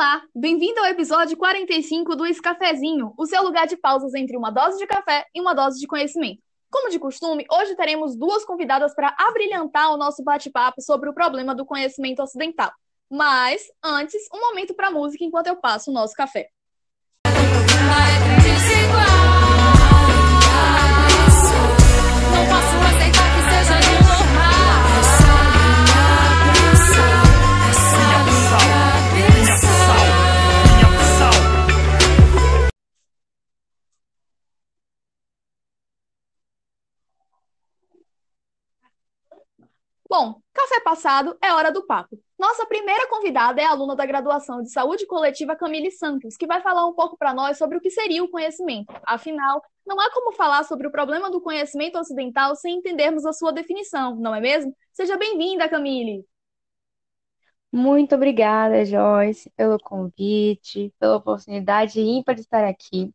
Olá, bem-vindo ao episódio 45 do Escafezinho, o seu lugar de pausas entre uma dose de café e uma dose de conhecimento. Como de costume, hoje teremos duas convidadas para abrilhantar o nosso bate-papo sobre o problema do conhecimento ocidental. Mas, antes, um momento para música enquanto eu passo o nosso café. Bom, café passado é hora do papo. Nossa primeira convidada é a aluna da graduação de Saúde Coletiva Camille Santos, que vai falar um pouco para nós sobre o que seria o conhecimento. Afinal, não há como falar sobre o problema do conhecimento ocidental sem entendermos a sua definição, não é mesmo? Seja bem-vinda, Camille. Muito obrigada, Joyce, pelo convite, pela oportunidade ímpar de estar aqui.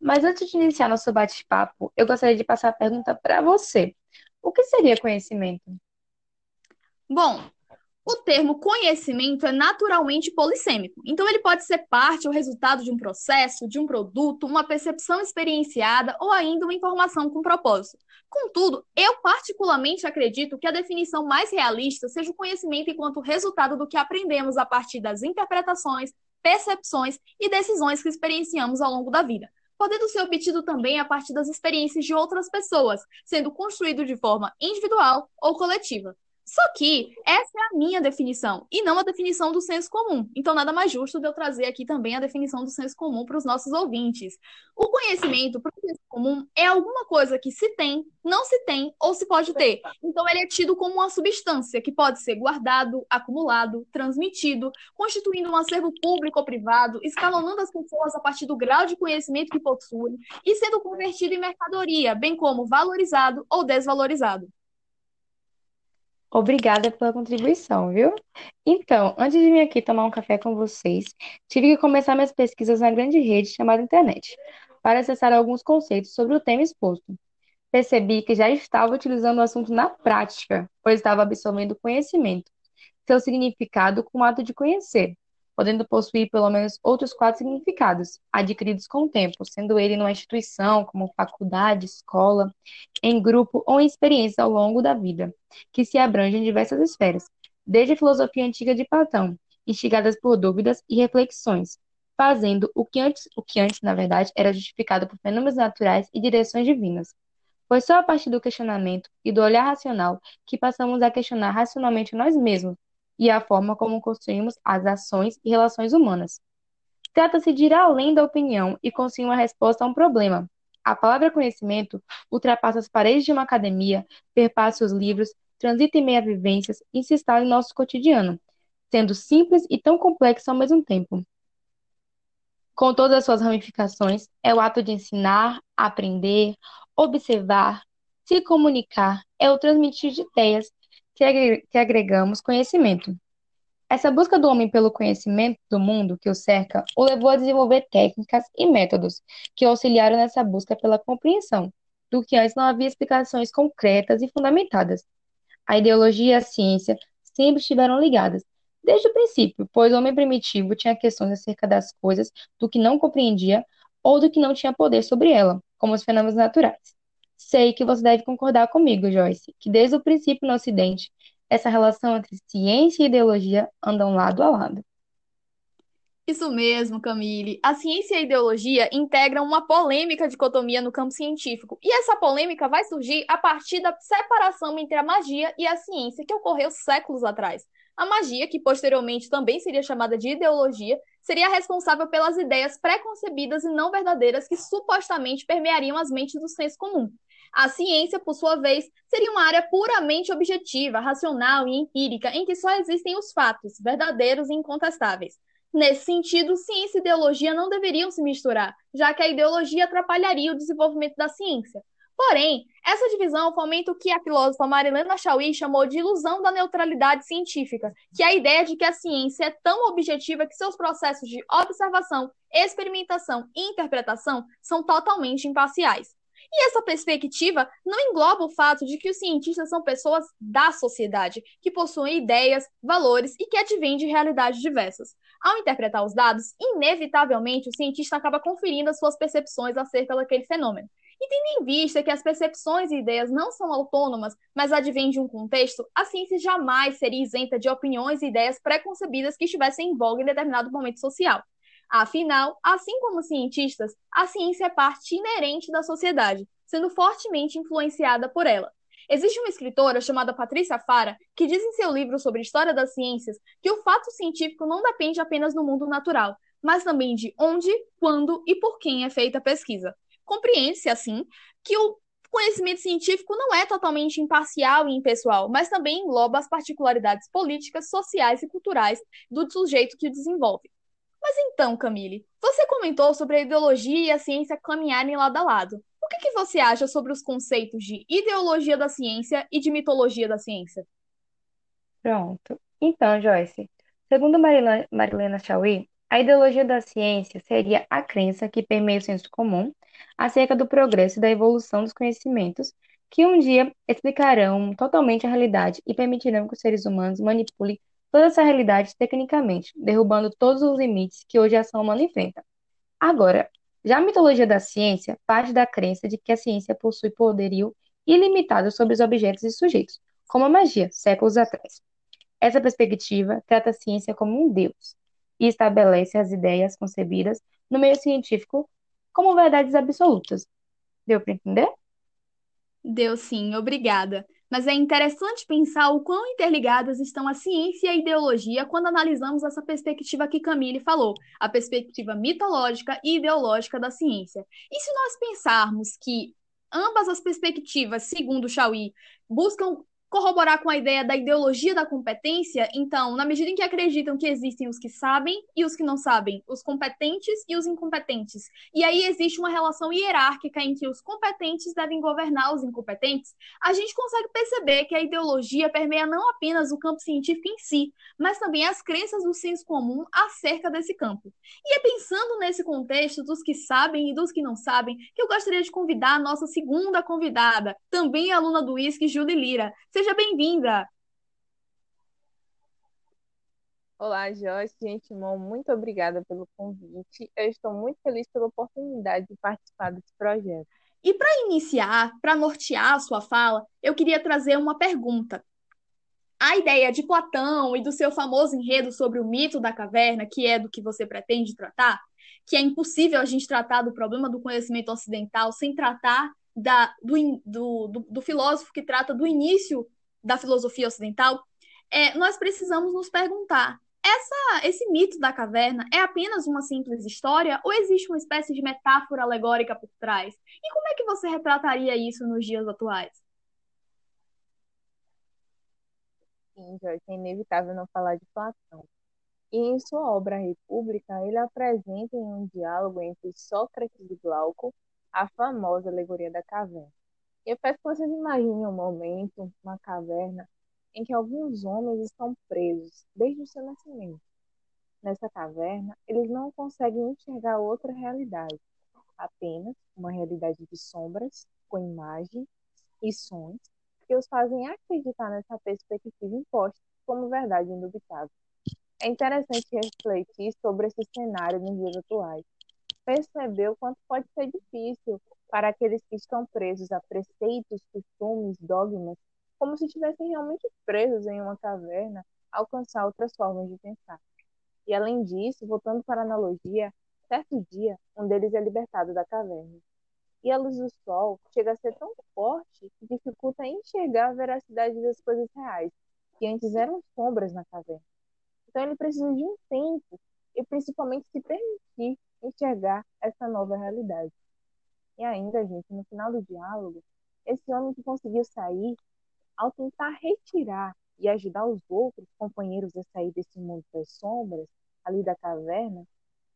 Mas antes de iniciar nosso bate-papo, eu gostaria de passar a pergunta para você. O que seria conhecimento? Bom, o termo conhecimento é naturalmente polissêmico, então ele pode ser parte ou resultado de um processo, de um produto, uma percepção experienciada ou ainda uma informação com propósito. Contudo, eu particularmente acredito que a definição mais realista seja o conhecimento enquanto resultado do que aprendemos a partir das interpretações, percepções e decisões que experienciamos ao longo da vida podendo ser obtido também a partir das experiências de outras pessoas, sendo construído de forma individual ou coletiva. Só que essa é a minha definição e não a definição do senso comum. Então, nada mais justo de eu trazer aqui também a definição do senso comum para os nossos ouvintes. O conhecimento para o senso comum é alguma coisa que se tem, não se tem ou se pode ter. Então, ele é tido como uma substância que pode ser guardado, acumulado, transmitido, constituindo um acervo público ou privado, escalonando as pessoas a partir do grau de conhecimento que possuem e sendo convertido em mercadoria, bem como valorizado ou desvalorizado. Obrigada pela contribuição, viu? Então, antes de vir aqui tomar um café com vocês, tive que começar minhas pesquisas na grande rede chamada internet, para acessar alguns conceitos sobre o tema exposto. Percebi que já estava utilizando o assunto na prática, pois estava absorvendo conhecimento, seu significado com o ato de conhecer, podendo possuir pelo menos outros quatro significados, adquiridos com o tempo, sendo ele numa instituição, como faculdade, escola, em grupo ou em experiência ao longo da vida, que se abrange em diversas esferas, desde a filosofia antiga de Platão, instigadas por dúvidas e reflexões, fazendo o que antes, o que antes, na verdade, era justificado por fenômenos naturais e direções divinas. Foi só a partir do questionamento e do olhar racional que passamos a questionar racionalmente nós mesmos, e a forma como construímos as ações e relações humanas. Trata-se de ir além da opinião e construir uma resposta a um problema. A palavra conhecimento ultrapassa as paredes de uma academia, perpassa os livros, transita em meia vivências e se instala em nosso cotidiano, sendo simples e tão complexo ao mesmo tempo. Com todas as suas ramificações, é o ato de ensinar, aprender, observar, se comunicar, é o transmitir de ideias, que agregamos conhecimento. Essa busca do homem pelo conhecimento do mundo que o cerca o levou a desenvolver técnicas e métodos que auxiliaram nessa busca pela compreensão, do que antes não havia explicações concretas e fundamentadas. A ideologia e a ciência sempre estiveram ligadas, desde o princípio, pois o homem primitivo tinha questões acerca das coisas do que não compreendia ou do que não tinha poder sobre ela, como os fenômenos naturais. Sei que você deve concordar comigo, Joyce, que desde o princípio no Ocidente, essa relação entre ciência e ideologia andam lado a lado. Isso mesmo, Camille. A ciência e a ideologia integram uma polêmica dicotomia no campo científico. E essa polêmica vai surgir a partir da separação entre a magia e a ciência que ocorreu séculos atrás. A magia, que posteriormente também seria chamada de ideologia, seria responsável pelas ideias preconcebidas e não verdadeiras que supostamente permeariam as mentes do senso comum. A ciência, por sua vez, seria uma área puramente objetiva, racional e empírica, em que só existem os fatos, verdadeiros e incontestáveis. Nesse sentido, ciência e ideologia não deveriam se misturar, já que a ideologia atrapalharia o desenvolvimento da ciência. Porém, essa divisão fomenta o que a filósofa Marilena Chauí chamou de ilusão da neutralidade científica, que é a ideia de que a ciência é tão objetiva que seus processos de observação, experimentação e interpretação são totalmente imparciais. E essa perspectiva não engloba o fato de que os cientistas são pessoas da sociedade, que possuem ideias, valores e que advêm de realidades diversas. Ao interpretar os dados, inevitavelmente o cientista acaba conferindo as suas percepções acerca daquele fenômeno. E tendo em vista que as percepções e ideias não são autônomas, mas advêm de um contexto, a ciência jamais seria isenta de opiniões e ideias preconcebidas que estivessem em voga em determinado momento social. Afinal, assim como cientistas, a ciência é parte inerente da sociedade, sendo fortemente influenciada por ela. Existe uma escritora chamada Patrícia Fara que diz em seu livro sobre história das ciências que o fato científico não depende apenas do mundo natural, mas também de onde, quando e por quem é feita a pesquisa. Compreende-se, assim, que o conhecimento científico não é totalmente imparcial e impessoal, mas também engloba as particularidades políticas, sociais e culturais do sujeito que o desenvolve. Mas então, Camille, você comentou sobre a ideologia e a ciência caminharem lado a lado. O que, que você acha sobre os conceitos de ideologia da ciência e de mitologia da ciência? Pronto. Então, Joyce, segundo Marilena, Chauí, a ideologia da ciência seria a crença que permeia o senso comum acerca do progresso e da evolução dos conhecimentos que um dia explicarão totalmente a realidade e permitirão que os seres humanos manipulem toda essa realidade tecnicamente, derrubando todos os limites que hoje a ação humana enfrenta. Agora, já a mitologia da ciência parte da crença de que a ciência possui poderio ilimitado sobre os objetos e sujeitos, como a magia, séculos atrás. Essa perspectiva trata a ciência como um deus e estabelece as ideias concebidas no meio científico como verdades absolutas. Deu para entender? Deu sim, obrigada. Mas é interessante pensar o quão interligadas estão a ciência e a ideologia quando analisamos essa perspectiva que Camille falou, a perspectiva mitológica e ideológica da ciência. E se nós pensarmos que ambas as perspectivas, segundo Chauí, buscam corroborar com a ideia da ideologia da competência, então, na medida em que acreditam que existem os que sabem e os que não sabem, os competentes e os incompetentes, e aí existe uma relação hierárquica em que os competentes devem governar os incompetentes, a gente consegue perceber que a ideologia permeia não apenas o campo científico em si, mas também as crenças do senso comum acerca desse campo. E é pensando nesse contexto dos que sabem e dos que não sabem que eu gostaria de convidar a nossa segunda convidada, também aluna do ISC, Julie Lira. Seja bem-vinda! Olá, Joyce, gente, irmão, muito obrigada pelo convite. Eu estou muito feliz pela oportunidade de participar desse projeto. E para iniciar, para nortear a sua fala, eu queria trazer uma pergunta. A ideia de Platão e do seu famoso enredo sobre o mito da caverna, que é do que você pretende tratar, que é impossível a gente tratar do problema do conhecimento ocidental sem tratar da, do, do, do, filósofo que trata do início da filosofia ocidental, é, nós precisamos nos perguntar: essa, esse mito da caverna é apenas uma simples história ou existe uma espécie de metáfora alegórica por trás? E como é que você retrataria isso nos dias atuais? Sim, Jorge, é inevitável não falar de Platão. E em sua obra República, ele apresenta em um diálogo entre Sócrates e Glauco a famosa alegoria da caverna. Eu peço que vocês imaginem um momento, uma caverna, em que alguns homens estão presos desde o seu nascimento. Nessa caverna, eles não conseguem enxergar outra realidade, apenas uma realidade de sombras, com imagens e sons, que os fazem acreditar nessa perspectiva imposta como verdade indubitável. É interessante refletir sobre esse cenário nos dias atuais, percebeu quanto pode ser difícil para aqueles que estão presos a preceitos, costumes, dogmas, como se estivessem realmente presos em uma caverna, alcançar outras formas de pensar. E além disso, voltando para a analogia, certo dia, um deles é libertado da caverna. E a luz do sol chega a ser tão forte que dificulta enxergar a veracidade das coisas reais, que antes eram sombras na caverna. Então ele precisa de um tempo e principalmente se permitir enxergar essa nova realidade. E ainda, gente, no final do diálogo, esse homem que conseguiu sair, ao tentar retirar e ajudar os outros companheiros a sair desse mundo das sombras, ali da caverna,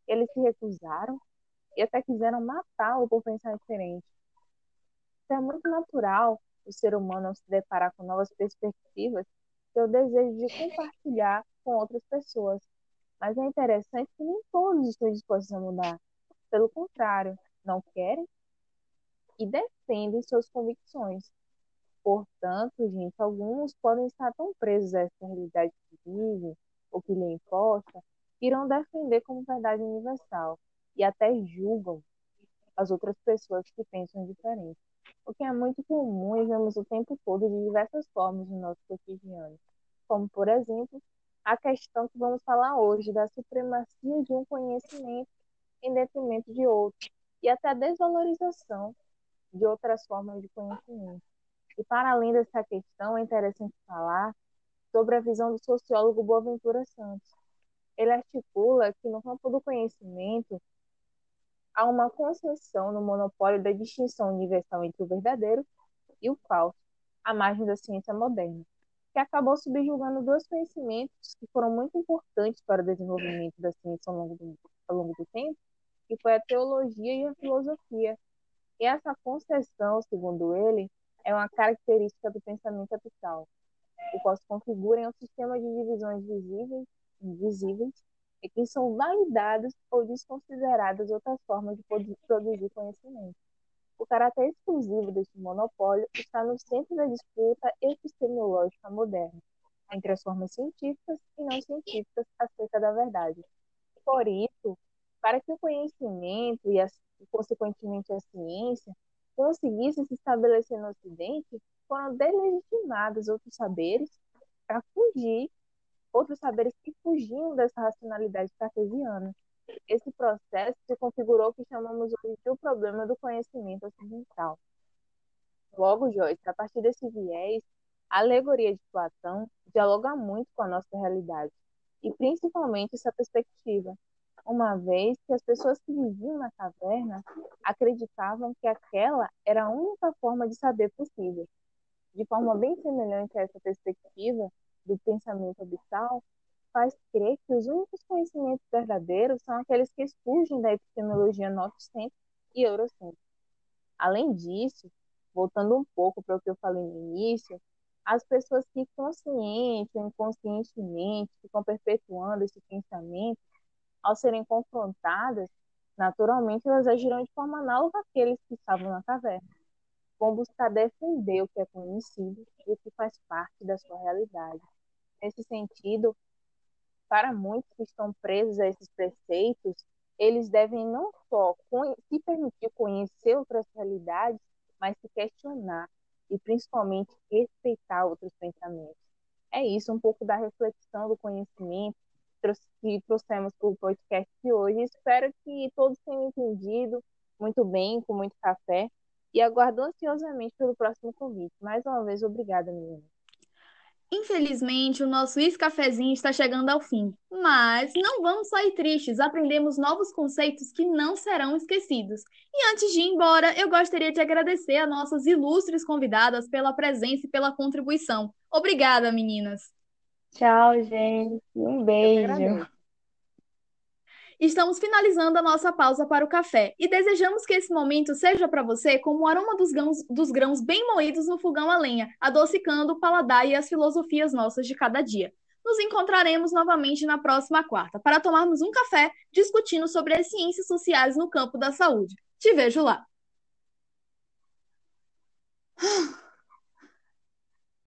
eles se recusaram e até quiseram matá-lo por pensar diferente. Então é muito natural o ser humano se deparar com novas perspectivas ter o desejo de compartilhar com outras pessoas. Mas é interessante que nem todos estão dispostos a mudar. Pelo contrário, não querem e defendem suas convicções. Portanto, gente, alguns podem estar tão presos a essa realidade que vivem ou que lhe imposta, que irão defender como verdade universal e até julgam as outras pessoas que pensam diferente, o que é muito comum e vemos o tempo todo de diversas formas no nosso cotidiano, como, por exemplo, a questão que vamos falar hoje da supremacia de um conhecimento em detrimento de outro e até a desvalorização de outras formas de conhecimento. E para além dessa questão, é interessante falar sobre a visão do sociólogo Boaventura Santos. Ele articula que no campo do conhecimento há uma concessão no monopólio da distinção universal entre o verdadeiro e o falso, à margem da ciência moderna, que acabou subjugando dois conhecimentos que foram muito importantes para o desenvolvimento da ciência ao longo do, ao longo do tempo, que foi a teologia e a filosofia. E essa concessão, segundo ele, é uma característica do pensamento capital, o qual se configura em um sistema de divisões visíveis e invisíveis e que são validadas ou desconsideradas outras formas de produzir conhecimento. Caráter exclusivo deste monopólio está no centro da disputa epistemológica moderna entre as formas científicas e não científicas acerca da verdade. Por isso, para que o conhecimento e, consequentemente, a ciência conseguissem se estabelecer no Ocidente, foram delegitimados outros saberes para fugir outros saberes que fugiam dessa racionalidade cartesiana. Esse processo se configurou o que chamamos hoje de o problema do conhecimento ocidental. Logo, Joyce, a partir desse viés, a alegoria de Platão dialoga muito com a nossa realidade, e principalmente essa perspectiva, uma vez que as pessoas que viviam na caverna acreditavam que aquela era a única forma de saber possível. De forma bem semelhante a essa perspectiva, do pensamento abissal faz crer que os únicos conhecimentos verdadeiros são aqueles que fugem da epistemologia notocêntrica e eurocêntrica. Além disso, voltando um pouco para o que eu falei no início, as pessoas que consciente ou inconscientemente ficam perpetuando esse pensamento, ao serem confrontadas, naturalmente elas agirão de forma análoga àqueles que estavam na caverna. Vão buscar defender o que é conhecido e o que faz parte da sua realidade. Nesse sentido, para muitos que estão presos a esses preceitos, eles devem não só se permitir conhecer outras realidades, mas se questionar e principalmente respeitar outros pensamentos. É isso, um pouco da reflexão do conhecimento que trouxemos para o podcast de hoje. Espero que todos tenham entendido muito bem, com muito café, e aguardo ansiosamente pelo próximo convite. Mais uma vez, obrigada, menina. Infelizmente, o nosso Cafezinho está chegando ao fim, mas não vamos sair tristes, aprendemos novos conceitos que não serão esquecidos. E antes de ir embora, eu gostaria de agradecer a nossas ilustres convidadas pela presença e pela contribuição. Obrigada, meninas. Tchau, gente. Um beijo. Estamos finalizando a nossa pausa para o café e desejamos que esse momento seja para você como o aroma dos grãos, dos grãos bem moídos no fogão a lenha, adocicando o paladar e as filosofias nossas de cada dia. Nos encontraremos novamente na próxima quarta para tomarmos um café discutindo sobre as ciências sociais no campo da saúde. Te vejo lá!